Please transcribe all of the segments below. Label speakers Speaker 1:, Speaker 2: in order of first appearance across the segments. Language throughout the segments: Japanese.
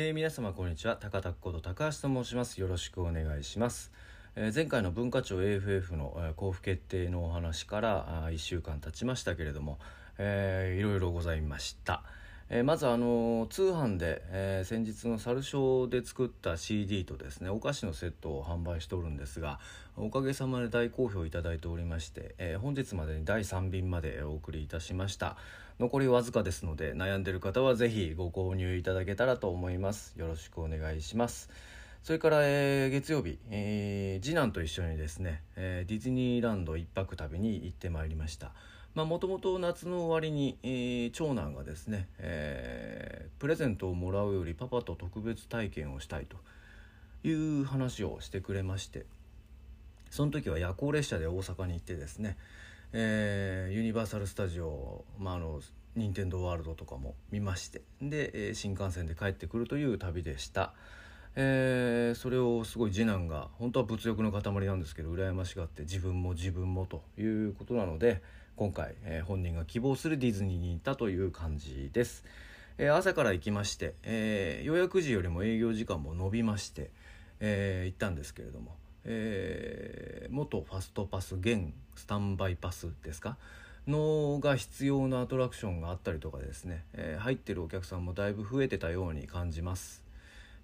Speaker 1: えー、皆様こんにちは。高田こと高橋と申します。よろしくお願いします、えー、前回の文化庁 AFF の、えー、交付決定のお話からあ1週間経ちましたけれども、えー、いろいろございました、えー、まずあの通販で、えー、先日の猿賞で作った CD とですねお菓子のセットを販売しておるんですがおかげさまで大好評いただいておりまして、えー、本日までに第3便までお送りいたしました。残りわずかですので悩んでる方はぜひご購入いただけたらと思います。よろしくお願いします。それから、えー、月曜日、えー、次男と一緒にですね、えー、ディズニーランド一泊旅に行ってまいりました。もともと夏の終わりに、えー、長男がですね、えー、プレゼントをもらうよりパパと特別体験をしたいという話をしてくれましてその時は夜行列車で大阪に行ってですね、えー、ユニバーサル・スタジオ、まあ、あの任天堂ワールドとかも見ましてで、え、新幹線で帰ってくるという旅でした、えー、それをすごい次男が本当は物欲の塊なんですけど羨ましがって自分も自分もということなので今回、えー、本人が希望するディズニーに行ったという感じです、えー、朝から行きまして、え、予約時よりも営業時間も延びまして、え行ったんですけれどもえ、元ファストパス現スタンバイパスですか？のが必要なアトラクションがあったりとかですね、え、入ってるお客さんもだいぶ増えてたように感じます、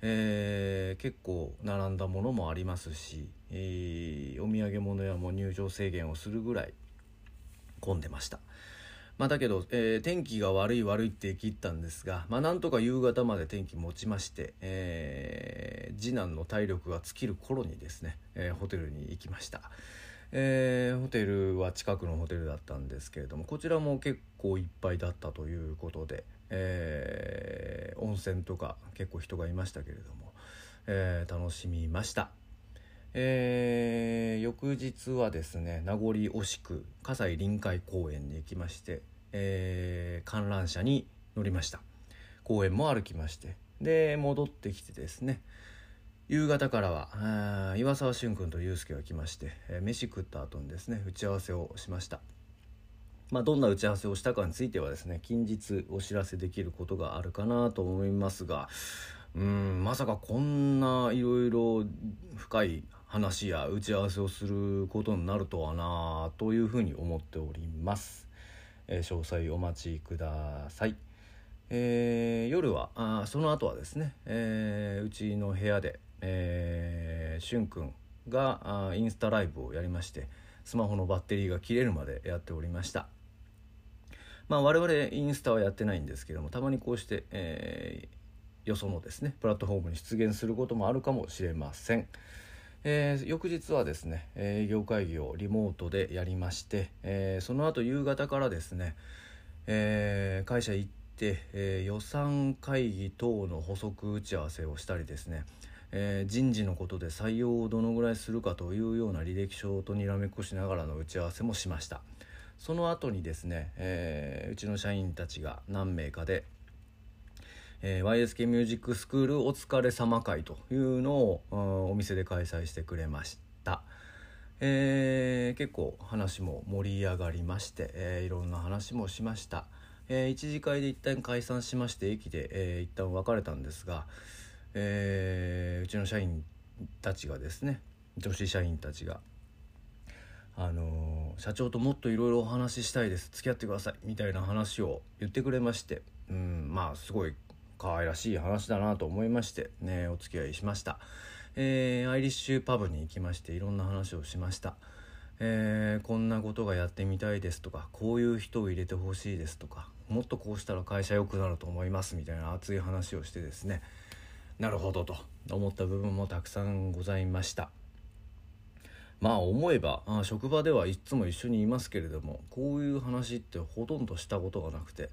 Speaker 1: えー、結構並んだものもありますし、えー、お土産物屋も入場制限をするぐらい混んでました。まあ、だけど、えー、天気が悪い悪いって言い切ったんですが、まあ、なんとか夕方まで天気持ちまして、えー、次男の体力が尽きる頃にですね、えー、ホテルに行きました、えー、ホテルは近くのホテルだったんですけれどもこちらも結構いっぱいだったということで、えー、温泉とか結構人がいましたけれども、えー、楽しみました。えー、翌日はですね名残惜しく葛西臨海公園に行きまして、えー、観覧車に乗りました。公園も歩きましてで戻ってきてですね夕方からは岩沢俊君と祐介が来まして、えー、飯食った後にですね打ち合わせをしました。まあ、どんな打ち合わせをしたかについてはですね近日お知らせできることがあるかなと思いますがうんまさかこんないろいろ深い話や打ち合わせをすることになるとはなというふうに思っております、えー、詳細お待ちください、えー、夜はあその後はですね、えー、うちの部屋で、えー、しゅんくんがあインスタライブをやりましてスマホのバッテリーが切れるまでやっておりました。まあ我々インスタはやってないんですけどもたまにこうして、えー、よそのですねプラットフォームに出現することもあるかもしれません。えー、翌日はですね営業会議をリモートでやりまして、えー、その後夕方からですね、えー、会社行って、え予算会議等の補足打ち合わせをしたりですね、え人事のことで採用をどのぐらいするかというような履歴書とにらめっこしながらの打ち合わせもしましたその後にですね、えうちの社員たちが何名かでえー、YSK ミュージックスクールお疲れ様会というのをお店で開催してくれました、えー、結構話も盛り上がりまして、えー、いろんな話もしました、えー、一次会で一旦解散しまして駅で、えー、一旦別れたんですが、えー、うちの社員たちがですね女子社員たちがあの、社長ともっといろいろお話ししたいです。付き合ってください。みたいな話を言ってくれまして。うんまあすごい可愛らしい話だなと思いまして。ねお付き合いしました、えー、アイリッシュパブに行きましていろんな話をしました、えー、こんなことがやってみたいですとかこういう人を入れてほしいですとかもっとこうしたら会社良くなると思いますみたいな熱い話をしてですね。なるほどと思った部分もたくさんございました。まあ思えばあ職場ではいつも一緒にいますけれどもこういう話ってほとんどしたことがなくて、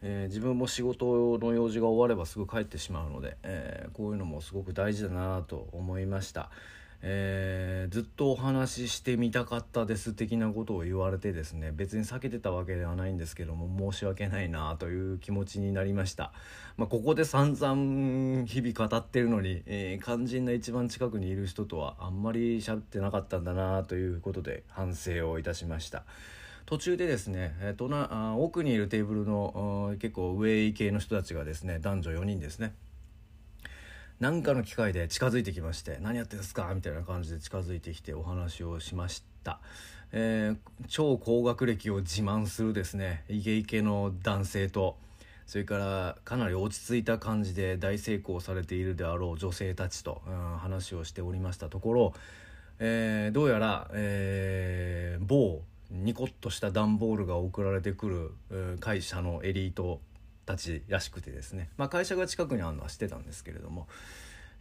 Speaker 1: えー、自分も仕事の用事が終わればすぐ帰ってしまうので、えー、こういうのもすごく大事だなと思いました。えー、ずっとお話ししてみたかったです的なことを言われてですね別に避けてたわけではないんですけども申し訳ないなという気持ちになりました、まあ、ここで散々日々語ってるのに、えー、肝心な一番近くにいる人とはあんまり喋ってなかったんだなということで反省をいたしました。途中でですね、えー、とな奥にいるテーブルの結構上位系の人たちがですね男女4人ですね。何かの機会で近づいてきまして「何やってんですか?」みたいな感じで近づいてきてお話をしました、えー、超高学歴を自慢するですね。イケイケの男性と。それからかなり落ち着いた感じで大成功されているであろう女性たちと、うん、話をしておりました。ところ、えー、どうやら、えー、某ニコッとした段ボールが送られてくる、会社のエリートたちらしくてですね、まあ、会社が近くにあるのはしてたんですけれども、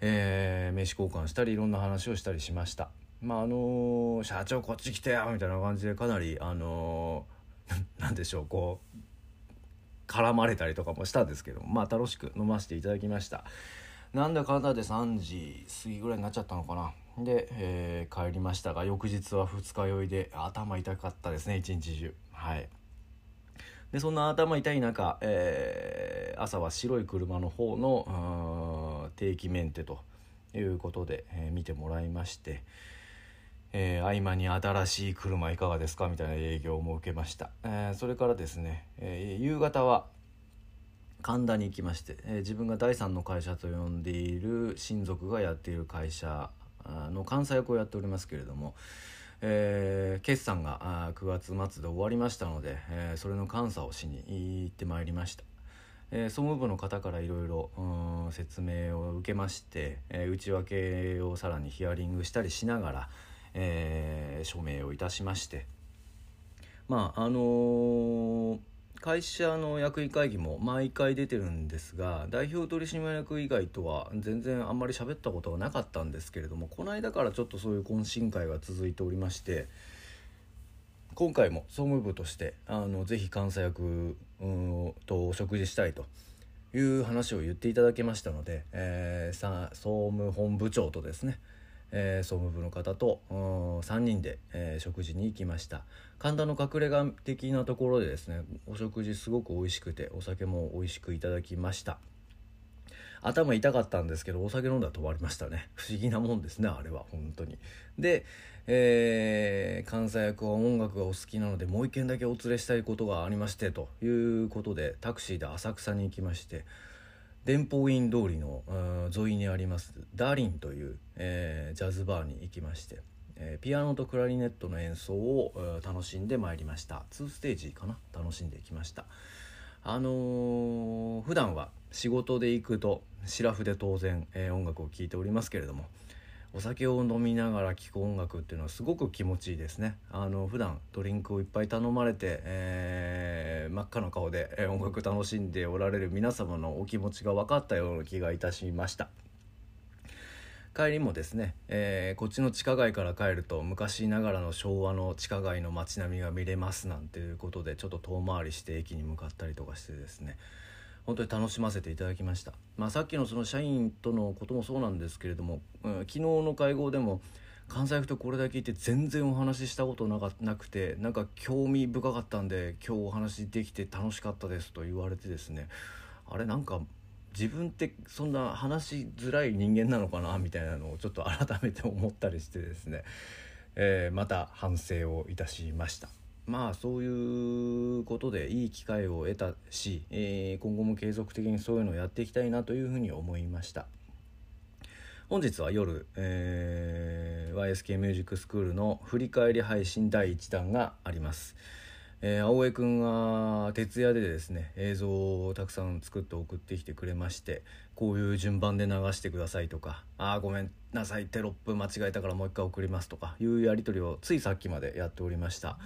Speaker 1: えー、名刺交換したりいろんな話をしたりしました。まああのー、社長こっち来てよみたいな感じでかなりあのー、なんでしょうこう絡まれたりとかもしたんですけどまあ楽しく飲ませていただきました。なんだかんだで3時過ぎぐらいになっちゃったのかな。で、えー、帰りましたが翌日は二日酔いで頭痛かったですね一日中。はい。でそんな頭痛い中、えー、朝は白い車の方の定期メンテということで、えー、見てもらいまして、えー、合間に新しい車いかがですかみたいな営業も受けました、えー、それからですね、えー、夕方は神田に行きまして、えー、自分が第三の会社と呼んでいる親族がやっている会社の監査役をやっておりますけれども、えー、決算が9月末で終わりましたので、えー、それの監査をしに行ってまいりました、えー、総務部の方からいろいろ説明を受けまして、えー、内訳をさらにヒアリングしたりしながら、えー、署名をいたしまして。まああのー会社の役員会議も毎回出てるんですが代表取締役以外とは全然あんまり喋ったことがなかったんですけれどもこの間からちょっとそういう懇親会が続いておりまして今回も総務部としてあのぜひ監査役とお食事したいという話を言っていただけましたので、えー、さ総務本部長とですねえー、総務部の方と3人で、えー、食事に行きました。神田の隠れ家的なところでですねお食事すごく美味しくてお酒も美味しくいただきました。頭痛かったんですけどお酒飲んだら止まりましたね。不思議なもんですねあれは本当に。で、えー、関西役は音楽がお好きなのでもう一軒だけお連れしたいことがありましてということでタクシーで浅草に行きまして伝法院通りの沿いにありますダーリンという、えー、ジャズバーに行きまして、えー、ピアノとクラリネットの演奏を、楽しんでまいりました。2ステージかな？楽しんできました。あのー、普段は仕事で行くとシラフで当然、えー、音楽を聴いておりますけれどもお酒を飲みながら聴く音楽っていうのはすごく気持ちいいですね。あの普段ドリンクをいっぱい頼まれて、えー、真っ赤な顔で音楽楽しんでおられる皆様のお気持ちが分かったような気がいたしました。帰りもですね、えー、こっちの地下街から帰ると昔ながらの昭和の地下街の街並みが見れますなんていうことでちょっと遠回りして駅に向かったりとかしてですね本当に楽しませていただきました、まあ、さっきのその社員とのこともそうなんですけれども、うん、昨日の会合でも関西府とこれだけいて全然お話ししたことなかなくてなんか興味深かったんで今日お話できて楽しかったですと言われてですね。あれなんか自分ってそんな話しづらい人間なのかなみたいなのをちょっと改めて思ったりしてですね、えー、また反省をいたしました。まあそういうことでいい機会を得たし、えー、今後も継続的にそういうのをやっていきたいなというふうに思いました本日は夜、えー、YSK ミュージックスクールの振り返り配信第1弾がありますえー、青江くんが徹夜でですね映像をたくさん作って送ってきてくれましてこういう順番で流してくださいとか「ああごめんなさいテロップ間違えたからもう一回送ります」とかいうやり取りをついさっきまでやっておりました。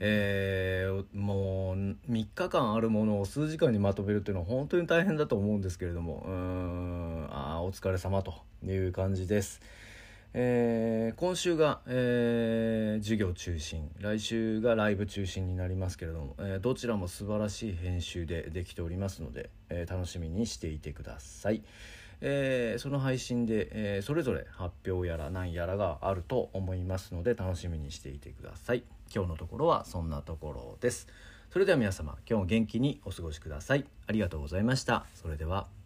Speaker 1: えー、もう3日間あるものを数時間にまとめるっていうのは本当に大変だと思うんですけれどもうんあお疲れ様という感じです。えー、今週が、えー、授業中心来週がライブ中心になりますけれども、えー、どちらも素晴らしい編集でできておりますので、え楽しみにしていてください。えー、その配信で、えー、それぞれ発表やら何やらがあると思いますので楽しみにしていてください。今日のところはそんなところです。それでは皆様今日も元気にお過ごしください。ありがとうございました。それでは。